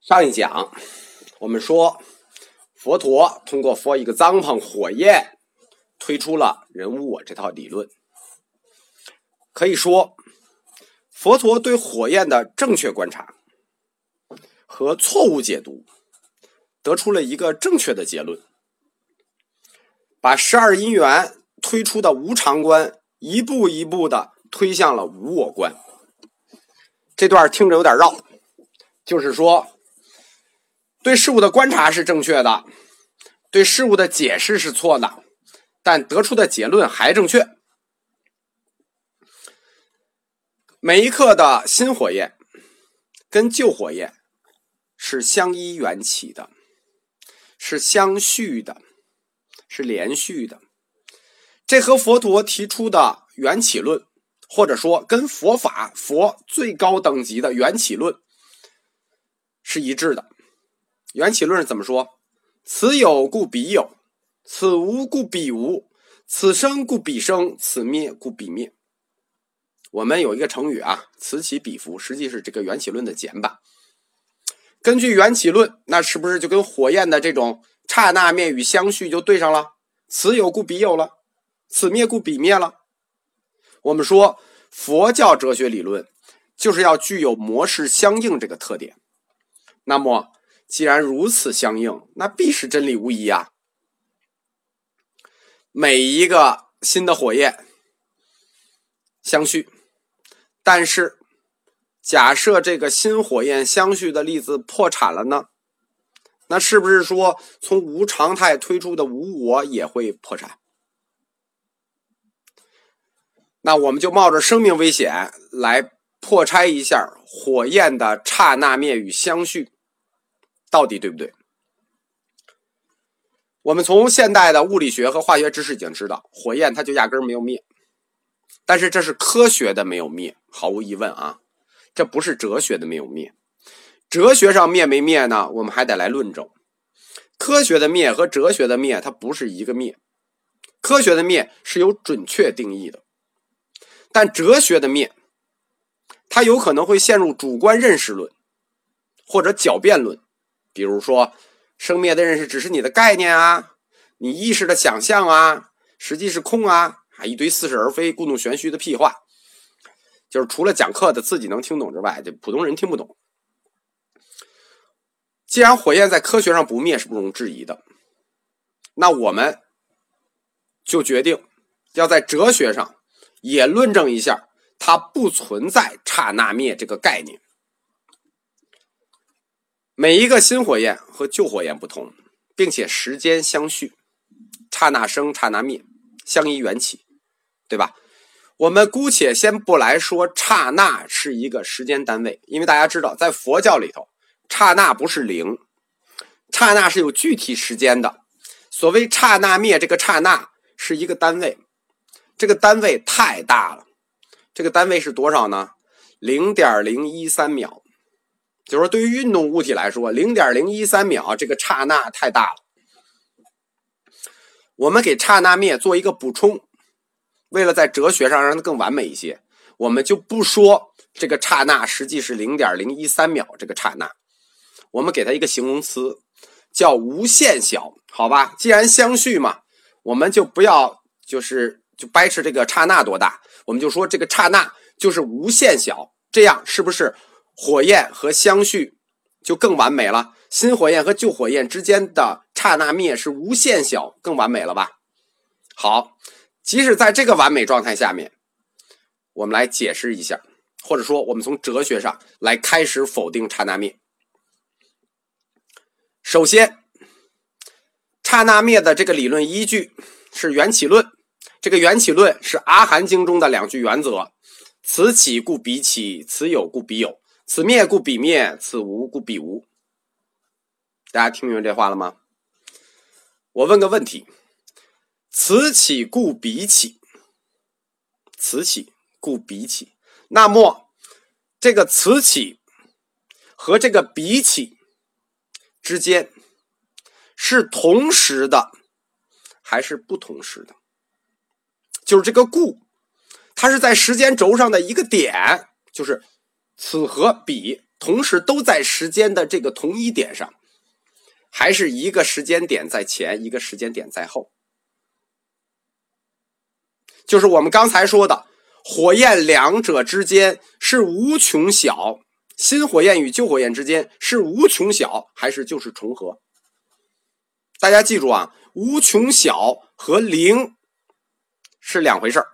上一讲我们说，佛陀通过佛一个帐篷火焰推出了人无我这套理论。可以说，佛陀对火焰的正确观察和错误解读，得出了一个正确的结论，把十二因缘推出的无常观一步一步的推向了无我观。这段听着有点绕，就是说。对事物的观察是正确的，对事物的解释是错的，但得出的结论还正确。每一刻的新火焰跟旧火焰是相依缘起的，是相续的，是连续的。这和佛陀提出的缘起论，或者说跟佛法佛最高等级的缘起论是一致的。缘起论怎么说？此有故彼有，此无故彼无，此生故彼生，此灭故彼灭。我们有一个成语啊，“此起彼伏”，实际是这个缘起论的简版。根据缘起论，那是不是就跟火焰的这种刹那灭与相续就对上了？此有故彼有了，此灭故彼灭了。我们说佛教哲学理论就是要具有模式相应这个特点。那么。既然如此相应，那必是真理无疑啊！每一个新的火焰相续，但是假设这个新火焰相续的例子破产了呢？那是不是说从无常态推出的无我也会破产？那我们就冒着生命危险来破拆一下火焰的刹那灭与相续。到底对不对？我们从现代的物理学和化学知识已经知道，火焰它就压根儿没有灭。但是这是科学的没有灭，毫无疑问啊，这不是哲学的没有灭。哲学上灭没灭呢？我们还得来论证。科学的灭和哲学的灭，它不是一个灭。科学的灭是有准确定义的，但哲学的灭，它有可能会陷入主观认识论或者狡辩论。比如说，生灭的认识只是你的概念啊，你意识的想象啊，实际是空啊，啊一堆似是而非、故弄玄虚的屁话，就是除了讲课的自己能听懂之外，就普通人听不懂。既然火焰在科学上不灭是不容置疑的，那我们就决定要在哲学上也论证一下，它不存在刹那灭这个概念。每一个新火焰和旧火焰不同，并且时间相续，刹那生刹那灭，相依缘起，对吧？我们姑且先不来说刹那是一个时间单位，因为大家知道，在佛教里头，刹那不是零，刹那是有具体时间的。所谓刹那灭，这个刹那是一个单位，这个单位太大了，这个单位是多少呢？零点零一三秒。就是说，对于运动物体来说，零点零一三秒这个刹那太大了。我们给刹那灭做一个补充，为了在哲学上让它更完美一些，我们就不说这个刹那实际是零点零一三秒这个刹那，我们给它一个形容词叫无限小，好吧？既然相续嘛，我们就不要就是就掰扯这个刹那多大，我们就说这个刹那就是无限小，这样是不是？火焰和相续就更完美了，新火焰和旧火焰之间的刹那灭是无限小，更完美了吧？好，即使在这个完美状态下面，我们来解释一下，或者说我们从哲学上来开始否定刹那灭。首先，刹那灭的这个理论依据是缘起论，这个缘起论是阿含经中的两句原则：此起故彼起，此有故彼有。此灭故彼灭，此无故彼无。大家听明白这话了吗？我问个问题：此起故彼起，此起故彼起。那么，这个此起和这个彼起之间是同时的，还是不同时的？就是这个故，它是在时间轴上的一个点，就是。此和彼同时都在时间的这个同一点上，还是一个时间点在前，一个时间点在后？就是我们刚才说的，火焰两者之间是无穷小，新火焰与旧火焰之间是无穷小，还是就是重合？大家记住啊，无穷小和零是两回事儿。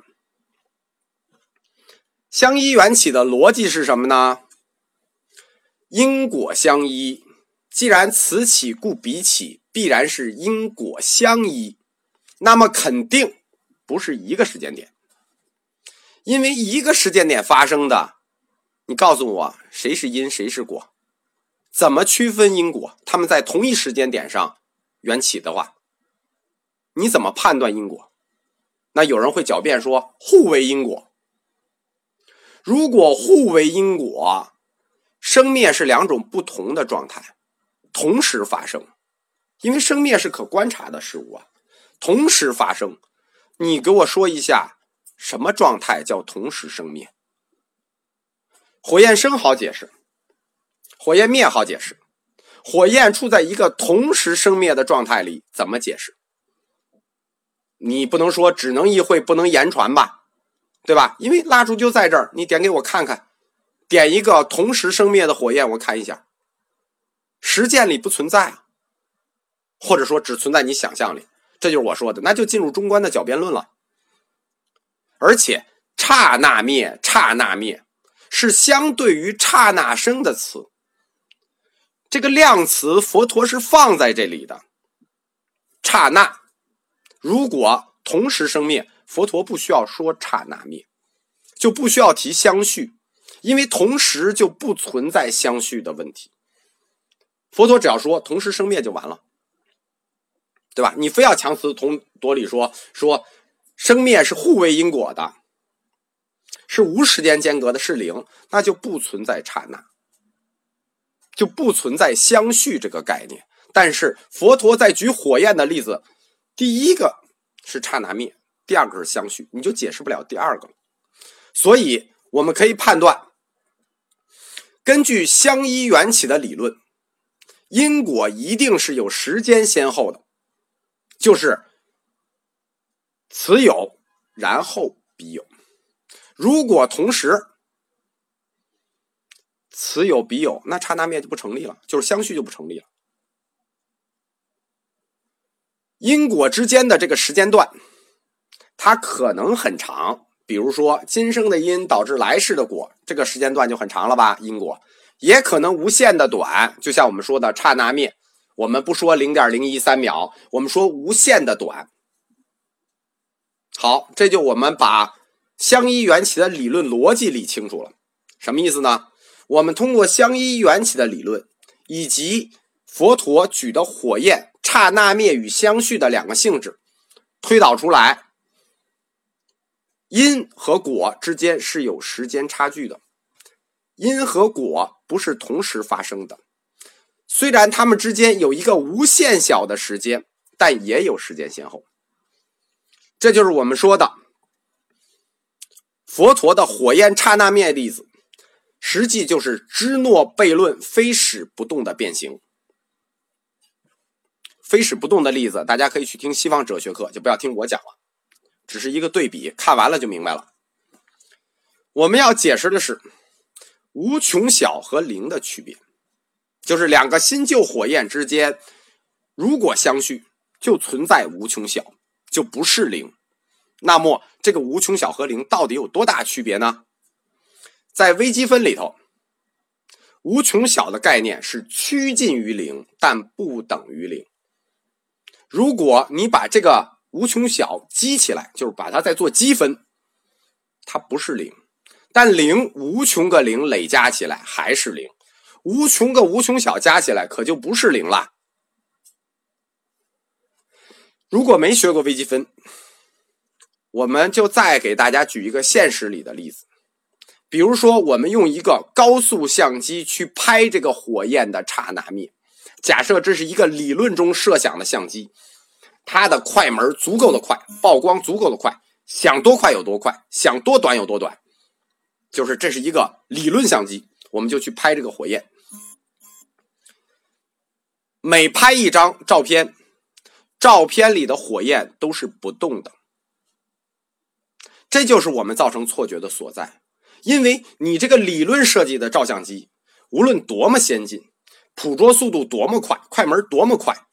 相依缘起的逻辑是什么呢？因果相依，既然此起故彼起，必然是因果相依，那么肯定不是一个时间点，因为一个时间点发生的，你告诉我谁是因谁是果？怎么区分因果？他们在同一时间点上缘起的话，你怎么判断因果？那有人会狡辩说互为因果。如果互为因果，生灭是两种不同的状态，同时发生，因为生灭是可观察的事物啊，同时发生。你给我说一下，什么状态叫同时生灭？火焰生好解释，火焰灭好解释，火焰处在一个同时生灭的状态里，怎么解释？你不能说只能意会不能言传吧？对吧？因为蜡烛就在这儿，你点给我看看，点一个同时生灭的火焰，我看一下。实践里不存在，或者说只存在你想象里，这就是我说的，那就进入中观的狡辩论了。而且刹那灭，刹那灭是相对于刹那生的词，这个量词佛陀是放在这里的。刹那如果同时生灭。佛陀不需要说刹那灭，就不需要提相续，因为同时就不存在相续的问题。佛陀只要说同时生灭就完了，对吧？你非要强词夺夺理说说生灭是互为因果的，是无时间间隔的，是零，那就不存在刹那，就不存在相续这个概念。但是佛陀在举火焰的例子，第一个是刹那灭。第二个是相续，你就解释不了第二个了。所以我们可以判断，根据相依缘起的理论，因果一定是有时间先后的，就是此有然后彼有。如果同时此有彼有，那刹那灭就不成立了，就是相续就不成立了。因果之间的这个时间段。它可能很长，比如说今生的因导致来世的果，这个时间段就很长了吧？因果也可能无限的短，就像我们说的刹那灭，我们不说零点零一三秒，我们说无限的短。好，这就我们把相依缘起的理论逻辑理清楚了，什么意思呢？我们通过相依缘起的理论，以及佛陀举的火焰刹那灭与相续的两个性质，推导出来。因和果之间是有时间差距的，因和果不是同时发生的。虽然它们之间有一个无限小的时间，但也有时间先后。这就是我们说的佛陀的火焰刹那灭例子，实际就是芝诺悖论非始不动的变形。非始不动的例子，大家可以去听西方哲学课，就不要听我讲了。只是一个对比，看完了就明白了。我们要解释的是无穷小和零的区别，就是两个新旧火焰之间，如果相续，就存在无穷小，就不是零。那么这个无穷小和零到底有多大区别呢？在微积分里头，无穷小的概念是趋近于零，但不等于零。如果你把这个无穷小积起来，就是把它再做积分，它不是零，但零无穷个零累加起来还是零，无穷个无穷小加起来可就不是零了。如果没学过微积分，我们就再给大家举一个现实里的例子，比如说我们用一个高速相机去拍这个火焰的刹那灭，假设这是一个理论中设想的相机。它的快门足够的快，曝光足够的快，想多快有多快，想多短有多短，就是这是一个理论相机。我们就去拍这个火焰。每拍一张照片，照片里的火焰都是不动的。这就是我们造成错觉的所在，因为你这个理论设计的照相机，无论多么先进，捕捉速度多么快，快门多么快，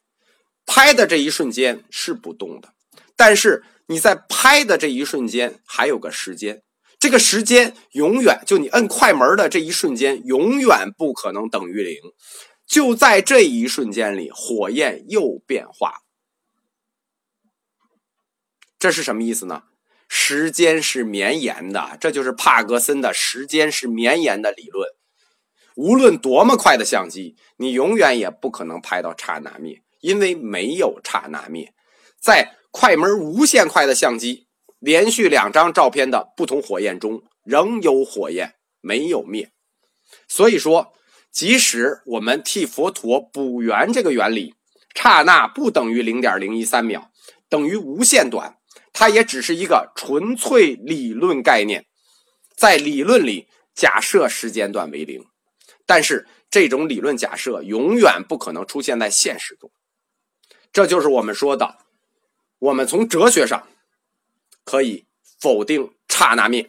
拍的这一瞬间是不动的。但是你在拍的这一瞬间还有个时间，这个时间永远就你摁快门的这一瞬间，永远不可能等于零。就在这一瞬间里，火焰又变化。这是什么意思呢？时间是绵延的，这就是帕格森的时间是绵延的理论。无论多么快的相机，你永远也不可能拍到刹那灭，因为没有刹那灭。在快门无限快的相机，连续两张照片的不同火焰中，仍有火焰，没有灭。所以说。即使我们替佛陀补圆这个原理，刹那不等于零点零一三秒，等于无限短，它也只是一个纯粹理论概念，在理论里假设时间段为零，但是这种理论假设永远不可能出现在现实中。这就是我们说的，我们从哲学上可以否定刹那灭。